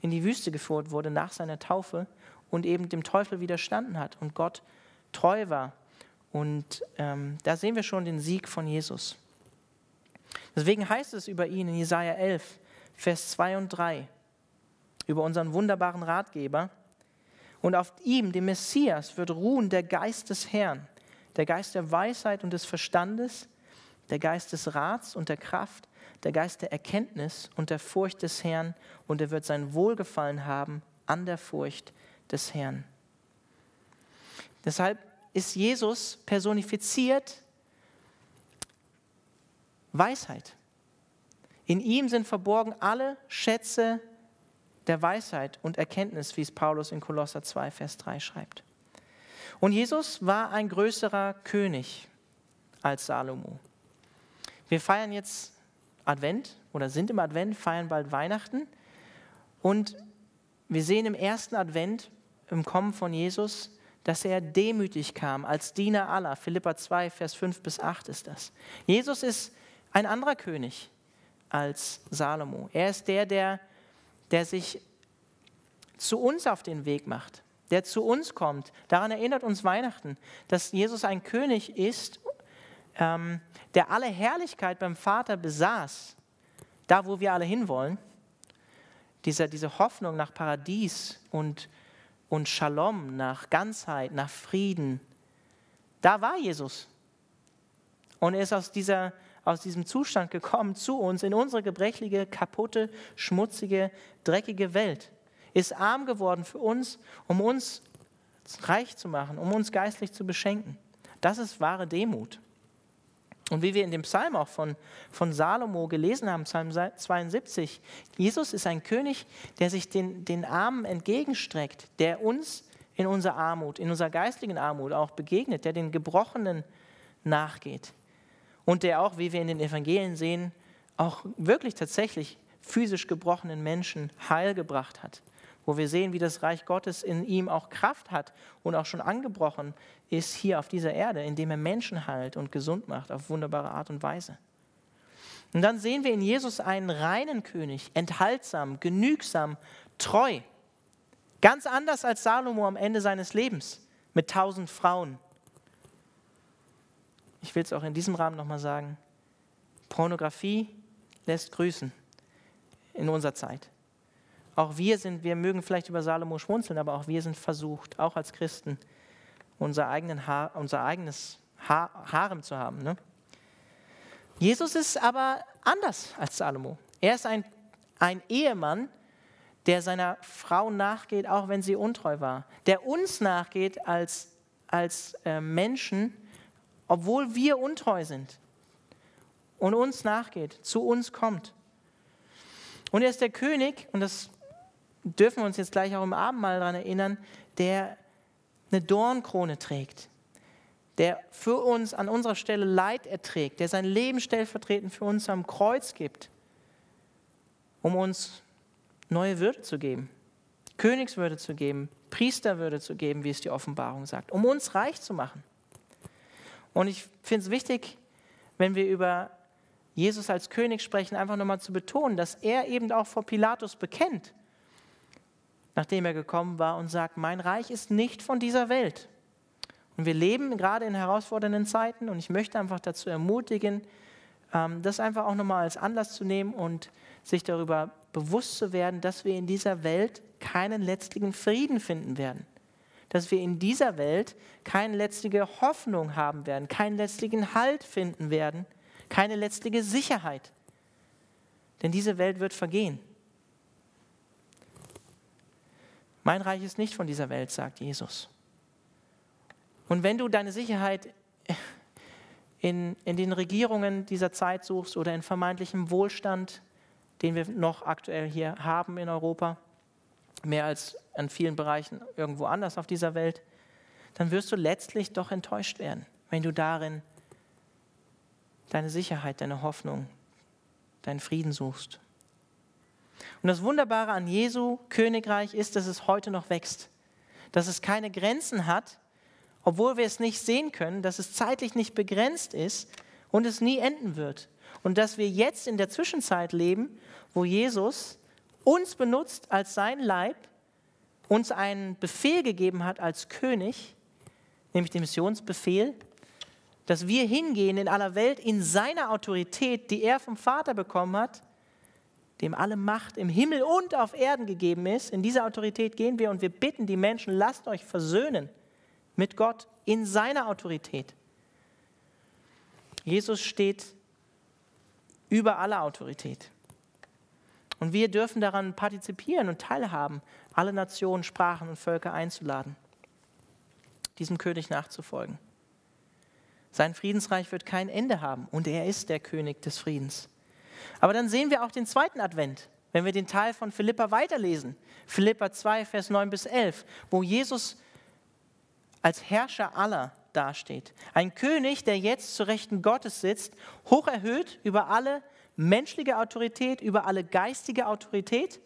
in die Wüste geführt wurde nach seiner Taufe und eben dem Teufel widerstanden hat und Gott treu war. Und ähm, da sehen wir schon den Sieg von Jesus. Deswegen heißt es über ihn in Jesaja 11, Vers 2 und 3, über unseren wunderbaren Ratgeber. Und auf ihm, dem Messias, wird ruhen der Geist des Herrn, der Geist der Weisheit und des Verstandes, der Geist des Rats und der Kraft, der Geist der Erkenntnis und der Furcht des Herrn, und er wird sein Wohlgefallen haben an der Furcht des Herrn. Deshalb ist Jesus personifiziert Weisheit. In ihm sind verborgen alle Schätze der Weisheit und Erkenntnis, wie es Paulus in Kolosser 2, Vers 3 schreibt. Und Jesus war ein größerer König als Salomo. Wir feiern jetzt Advent oder sind im Advent, feiern bald Weihnachten. Und wir sehen im ersten Advent, im Kommen von Jesus, dass er demütig kam als Diener aller. Philippa 2, Vers 5 bis 8 ist das. Jesus ist ein anderer König als Salomo. Er ist der, der, der sich zu uns auf den Weg macht, der zu uns kommt. Daran erinnert uns Weihnachten, dass Jesus ein König ist, ähm, der alle Herrlichkeit beim Vater besaß, da wo wir alle hinwollen. Diese, diese Hoffnung nach Paradies und, und Shalom, nach Ganzheit, nach Frieden, da war Jesus. Und er ist aus, dieser, aus diesem Zustand gekommen zu uns, in unsere gebrechliche, kaputte, schmutzige, dreckige Welt. Ist arm geworden für uns, um uns reich zu machen, um uns geistlich zu beschenken. Das ist wahre Demut. Und wie wir in dem Psalm auch von, von Salomo gelesen haben, Psalm 72, Jesus ist ein König, der sich den, den Armen entgegenstreckt, der uns in unserer Armut, in unserer geistlichen Armut auch begegnet, der den Gebrochenen nachgeht. Und der auch, wie wir in den Evangelien sehen, auch wirklich tatsächlich physisch gebrochenen Menschen Heil gebracht hat wo wir sehen, wie das Reich Gottes in ihm auch Kraft hat und auch schon angebrochen ist hier auf dieser Erde, indem er Menschen heilt und gesund macht auf wunderbare Art und Weise. Und dann sehen wir in Jesus einen reinen König, enthaltsam, genügsam, treu. Ganz anders als Salomo am Ende seines Lebens mit tausend Frauen. Ich will es auch in diesem Rahmen nochmal sagen. Pornografie lässt grüßen in unserer Zeit. Auch wir sind, wir mögen vielleicht über Salomo schmunzeln, aber auch wir sind versucht, auch als Christen, unser, eigenen Haar, unser eigenes Haar, Harem zu haben. Ne? Jesus ist aber anders als Salomo. Er ist ein, ein Ehemann, der seiner Frau nachgeht, auch wenn sie untreu war. Der uns nachgeht als, als äh, Menschen, obwohl wir untreu sind. Und uns nachgeht, zu uns kommt. Und er ist der König, und das dürfen wir uns jetzt gleich auch im Abendmahl daran erinnern, der eine Dornkrone trägt, der für uns an unserer Stelle Leid erträgt, der sein Leben stellvertretend für uns am Kreuz gibt, um uns neue Würde zu geben, Königswürde zu geben, Priesterwürde zu geben, wie es die Offenbarung sagt, um uns reich zu machen. Und ich finde es wichtig, wenn wir über Jesus als König sprechen, einfach nochmal zu betonen, dass er eben auch vor Pilatus bekennt, nachdem er gekommen war und sagt, mein Reich ist nicht von dieser Welt. Und wir leben gerade in herausfordernden Zeiten und ich möchte einfach dazu ermutigen, ähm, das einfach auch nochmal als Anlass zu nehmen und sich darüber bewusst zu werden, dass wir in dieser Welt keinen letztlichen Frieden finden werden. Dass wir in dieser Welt keine letztliche Hoffnung haben werden, keinen letztlichen Halt finden werden, keine letztliche Sicherheit. Denn diese Welt wird vergehen. Mein Reich ist nicht von dieser Welt, sagt Jesus. Und wenn du deine Sicherheit in, in den Regierungen dieser Zeit suchst oder in vermeintlichem Wohlstand, den wir noch aktuell hier haben in Europa, mehr als in vielen Bereichen irgendwo anders auf dieser Welt, dann wirst du letztlich doch enttäuscht werden, wenn du darin deine Sicherheit, deine Hoffnung, deinen Frieden suchst. Und das Wunderbare an Jesu Königreich ist, dass es heute noch wächst, dass es keine Grenzen hat, obwohl wir es nicht sehen können, dass es zeitlich nicht begrenzt ist und es nie enden wird. Und dass wir jetzt in der Zwischenzeit leben, wo Jesus uns benutzt als sein Leib, uns einen Befehl gegeben hat als König, nämlich den Missionsbefehl, dass wir hingehen in aller Welt in seiner Autorität, die er vom Vater bekommen hat, dem alle Macht im Himmel und auf Erden gegeben ist. In dieser Autorität gehen wir und wir bitten die Menschen, lasst euch versöhnen mit Gott in seiner Autorität. Jesus steht über aller Autorität. Und wir dürfen daran partizipieren und teilhaben, alle Nationen, Sprachen und Völker einzuladen, diesem König nachzufolgen. Sein Friedensreich wird kein Ende haben und er ist der König des Friedens. Aber dann sehen wir auch den zweiten Advent, wenn wir den Teil von Philippa weiterlesen. Philippa 2, Vers 9 bis 11, wo Jesus als Herrscher aller dasteht. Ein König, der jetzt zu Rechten Gottes sitzt, hoch erhöht über alle menschliche Autorität, über alle geistige Autorität,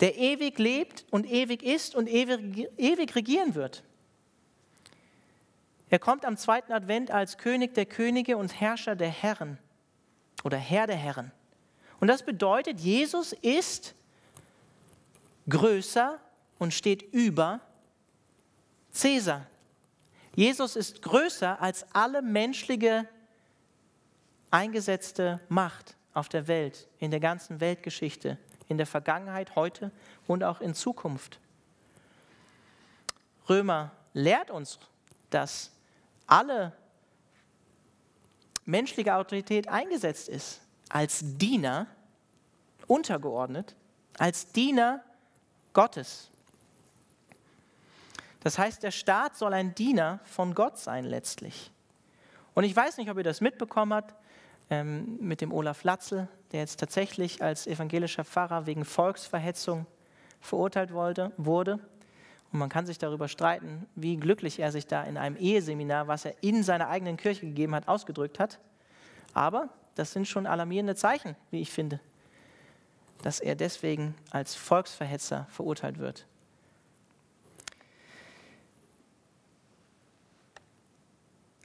der ewig lebt und ewig ist und ewig, ewig regieren wird. Er kommt am zweiten Advent als König der Könige und Herrscher der Herren oder Herr der Herren. Und das bedeutet, Jesus ist größer und steht über Cäsar. Jesus ist größer als alle menschliche eingesetzte Macht auf der Welt, in der ganzen Weltgeschichte, in der Vergangenheit, heute und auch in Zukunft. Römer lehrt uns, dass alle menschliche Autorität eingesetzt ist als Diener, untergeordnet, als Diener Gottes. Das heißt, der Staat soll ein Diener von Gott sein letztlich. Und ich weiß nicht, ob ihr das mitbekommen habt, ähm, mit dem Olaf Latzel, der jetzt tatsächlich als evangelischer Pfarrer wegen Volksverhetzung verurteilt wollte, wurde. Und man kann sich darüber streiten, wie glücklich er sich da in einem Eheseminar, was er in seiner eigenen Kirche gegeben hat, ausgedrückt hat. Aber das sind schon alarmierende Zeichen, wie ich finde, dass er deswegen als Volksverhetzer verurteilt wird.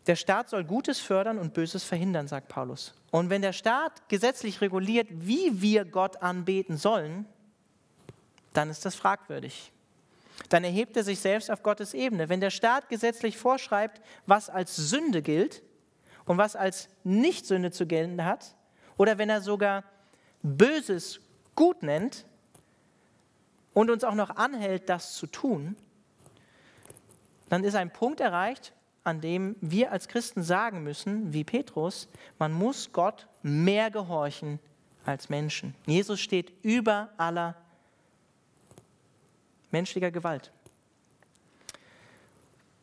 Der Staat soll Gutes fördern und Böses verhindern, sagt Paulus. Und wenn der Staat gesetzlich reguliert, wie wir Gott anbeten sollen, dann ist das fragwürdig. Dann erhebt er sich selbst auf Gottes Ebene. Wenn der Staat gesetzlich vorschreibt, was als Sünde gilt und was als Nicht-Sünde zu gelten hat, oder wenn er sogar Böses gut nennt und uns auch noch anhält, das zu tun, dann ist ein Punkt erreicht, an dem wir als Christen sagen müssen, wie Petrus, man muss Gott mehr gehorchen als Menschen. Jesus steht über aller menschlicher Gewalt.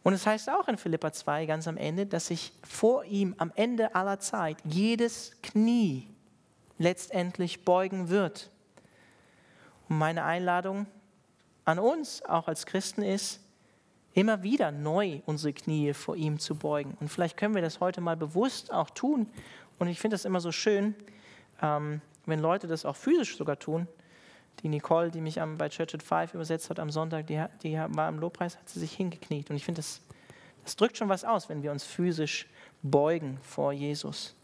Und es heißt auch in Philippa 2 ganz am Ende, dass sich vor ihm am Ende aller Zeit jedes Knie letztendlich beugen wird. Und meine Einladung an uns, auch als Christen, ist, immer wieder neu unsere Knie vor ihm zu beugen. Und vielleicht können wir das heute mal bewusst auch tun. Und ich finde das immer so schön, ähm, wenn Leute das auch physisch sogar tun. Die Nicole, die mich am, bei Church at Five übersetzt hat am Sonntag, die, die war im Lobpreis, hat sie sich hingekniet. Und ich finde, das, das drückt schon was aus, wenn wir uns physisch beugen vor Jesus.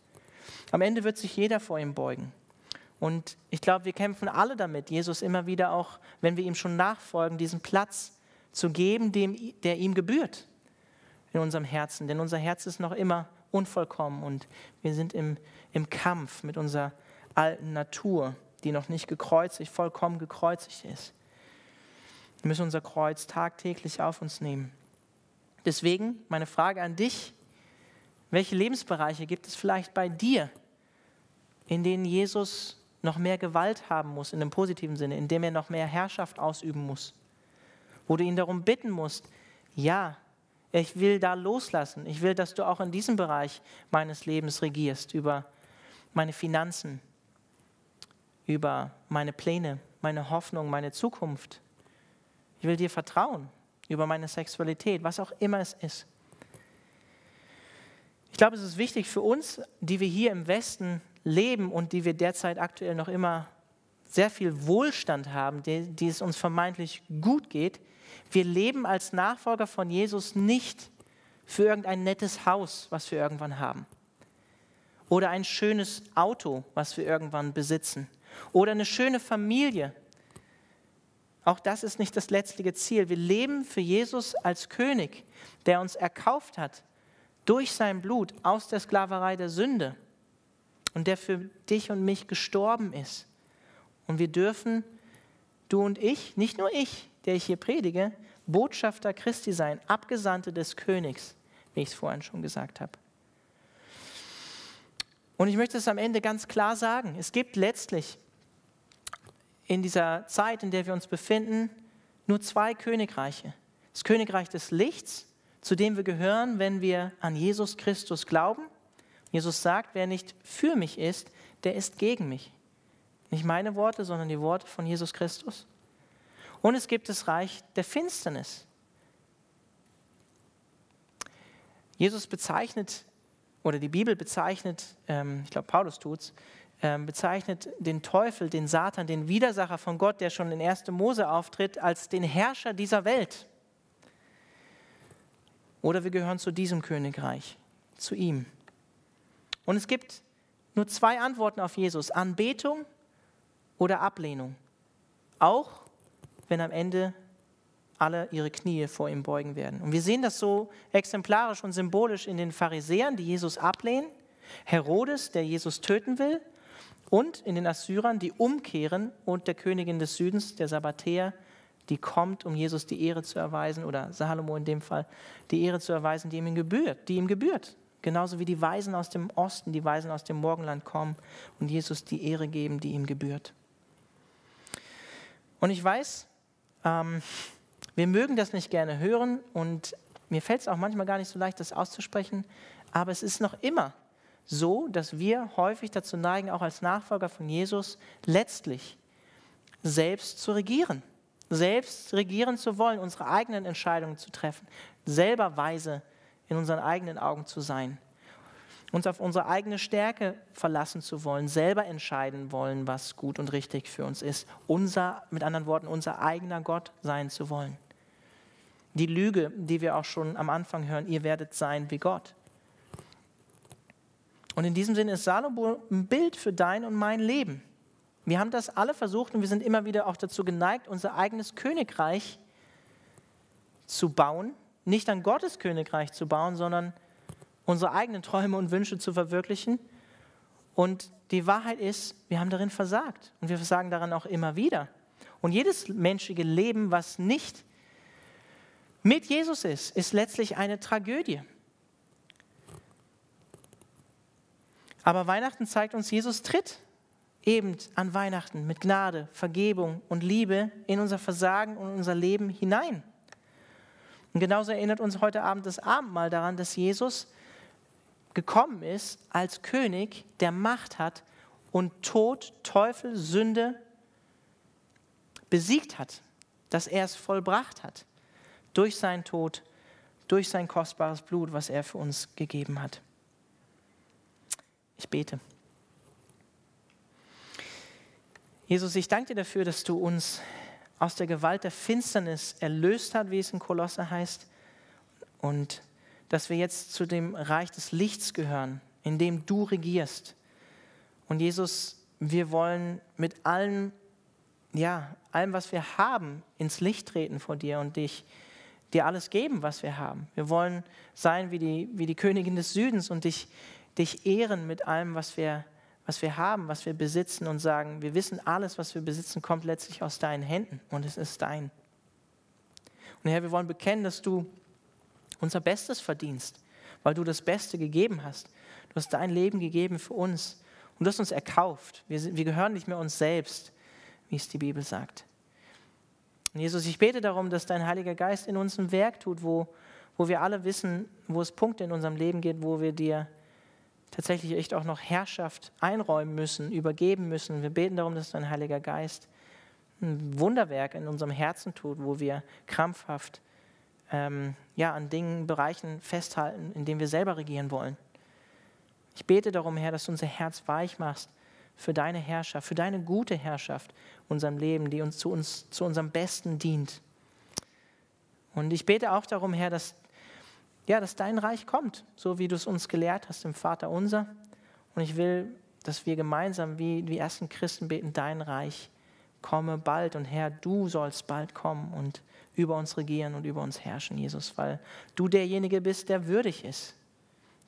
Am Ende wird sich jeder vor ihm beugen. Und ich glaube, wir kämpfen alle damit, Jesus immer wieder auch, wenn wir ihm schon nachfolgen, diesen Platz zu geben, dem, der ihm gebührt in unserem Herzen. Denn unser Herz ist noch immer unvollkommen und wir sind im, im Kampf mit unserer alten Natur, die noch nicht gekreuzigt, vollkommen gekreuzigt ist. Wir müssen unser Kreuz tagtäglich auf uns nehmen. Deswegen meine Frage an dich, welche Lebensbereiche gibt es vielleicht bei dir, in denen Jesus noch mehr Gewalt haben muss, in dem positiven Sinne, in dem er noch mehr Herrschaft ausüben muss? Wo du ihn darum bitten musst, ja, ich will da loslassen. Ich will, dass du auch in diesem Bereich meines Lebens regierst, über meine Finanzen, über meine Pläne, meine Hoffnung, meine Zukunft. Ich will dir vertrauen über meine Sexualität, was auch immer es ist. Ich glaube, es ist wichtig für uns, die wir hier im Westen leben und die wir derzeit aktuell noch immer sehr viel Wohlstand haben, die, die es uns vermeintlich gut geht, wir leben als Nachfolger von Jesus nicht für irgendein nettes Haus, was wir irgendwann haben. Oder ein schönes Auto, was wir irgendwann besitzen. Oder eine schöne Familie. Auch das ist nicht das letztliche Ziel. Wir leben für Jesus als König, der uns erkauft hat durch sein Blut aus der Sklaverei der Sünde und der für dich und mich gestorben ist. Und wir dürfen, du und ich, nicht nur ich, der ich hier predige, Botschafter Christi sein, Abgesandte des Königs, wie ich es vorhin schon gesagt habe. Und ich möchte es am Ende ganz klar sagen, es gibt letztlich in dieser Zeit, in der wir uns befinden, nur zwei Königreiche. Das Königreich des Lichts, zu dem wir gehören, wenn wir an Jesus Christus glauben. Jesus sagt, wer nicht für mich ist, der ist gegen mich. Nicht meine Worte, sondern die Worte von Jesus Christus. Und es gibt das Reich der Finsternis. Jesus bezeichnet, oder die Bibel bezeichnet, ähm, ich glaube Paulus tut es, ähm, bezeichnet den Teufel, den Satan, den Widersacher von Gott, der schon in 1. Mose auftritt, als den Herrscher dieser Welt. Oder wir gehören zu diesem Königreich, zu ihm. Und es gibt nur zwei Antworten auf Jesus, Anbetung oder Ablehnung. Auch wenn am Ende alle ihre Knie vor ihm beugen werden. Und wir sehen das so exemplarisch und symbolisch in den Pharisäern, die Jesus ablehnen, Herodes, der Jesus töten will, und in den Assyrern, die umkehren, und der Königin des Südens, der Sabbatäer, die kommt, um Jesus die Ehre zu erweisen, oder Salomo in dem Fall, die Ehre zu erweisen, die ihm gebührt, die ihm gebührt. Genauso wie die Weisen aus dem Osten, die Weisen aus dem Morgenland kommen und Jesus die Ehre geben, die ihm gebührt. Und ich weiß, ähm, wir mögen das nicht gerne hören und mir fällt es auch manchmal gar nicht so leicht, das auszusprechen, aber es ist noch immer so, dass wir häufig dazu neigen, auch als Nachfolger von Jesus, letztlich selbst zu regieren, selbst regieren zu wollen, unsere eigenen Entscheidungen zu treffen, selber weise in unseren eigenen Augen zu sein uns auf unsere eigene Stärke verlassen zu wollen, selber entscheiden wollen, was gut und richtig für uns ist, unser, mit anderen Worten, unser eigener Gott sein zu wollen. Die Lüge, die wir auch schon am Anfang hören, ihr werdet sein wie Gott. Und in diesem Sinne ist Salomo ein Bild für dein und mein Leben. Wir haben das alle versucht und wir sind immer wieder auch dazu geneigt, unser eigenes Königreich zu bauen. Nicht an Gottes Königreich zu bauen, sondern unsere eigenen Träume und Wünsche zu verwirklichen. Und die Wahrheit ist, wir haben darin versagt. Und wir versagen daran auch immer wieder. Und jedes menschliche Leben, was nicht mit Jesus ist, ist letztlich eine Tragödie. Aber Weihnachten zeigt uns, Jesus tritt eben an Weihnachten mit Gnade, Vergebung und Liebe in unser Versagen und unser Leben hinein. Und genauso erinnert uns heute Abend das Abendmahl daran, dass Jesus gekommen ist als König, der Macht hat und Tod, Teufel, Sünde besiegt hat, dass er es vollbracht hat durch seinen Tod, durch sein kostbares Blut, was er für uns gegeben hat. Ich bete. Jesus, ich danke dir dafür, dass du uns aus der Gewalt der Finsternis erlöst hast, wie es in Kolosse heißt, und dass wir jetzt zu dem Reich des Lichts gehören, in dem du regierst. Und Jesus, wir wollen mit allem, ja, allem, was wir haben, ins Licht treten vor dir und dich, dir alles geben, was wir haben. Wir wollen sein wie die, wie die Königin des Südens und dich, dich ehren mit allem, was wir, was wir haben, was wir besitzen und sagen, wir wissen, alles, was wir besitzen, kommt letztlich aus deinen Händen und es ist dein. Und Herr, wir wollen bekennen, dass du unser Bestes verdienst, weil du das Beste gegeben hast. Du hast dein Leben gegeben für uns und du hast uns erkauft. Wir, wir gehören nicht mehr uns selbst, wie es die Bibel sagt. Und Jesus, ich bete darum, dass dein Heiliger Geist in uns ein Werk tut, wo, wo wir alle wissen, wo es Punkte in unserem Leben gibt, wo wir dir tatsächlich echt auch noch Herrschaft einräumen müssen, übergeben müssen. Wir beten darum, dass dein Heiliger Geist ein Wunderwerk in unserem Herzen tut, wo wir krampfhaft ähm, ja, an Dingen, Bereichen festhalten, in denen wir selber regieren wollen. Ich bete darum, Herr, dass du unser Herz weich machst für deine Herrschaft, für deine gute Herrschaft in unserem Leben, die uns zu, uns zu unserem Besten dient. Und ich bete auch darum, Herr, dass, ja, dass dein Reich kommt, so wie du es uns gelehrt hast im Vater unser. Und ich will, dass wir gemeinsam wie die ersten Christen beten, dein Reich komme bald und Herr, du sollst bald kommen und über uns regieren und über uns herrschen, Jesus, weil du derjenige bist, der würdig ist,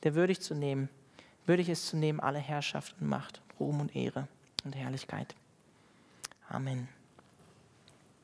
der würdig zu nehmen, würdig ist zu nehmen alle Herrschaft und Macht, Ruhm und Ehre und Herrlichkeit. Amen.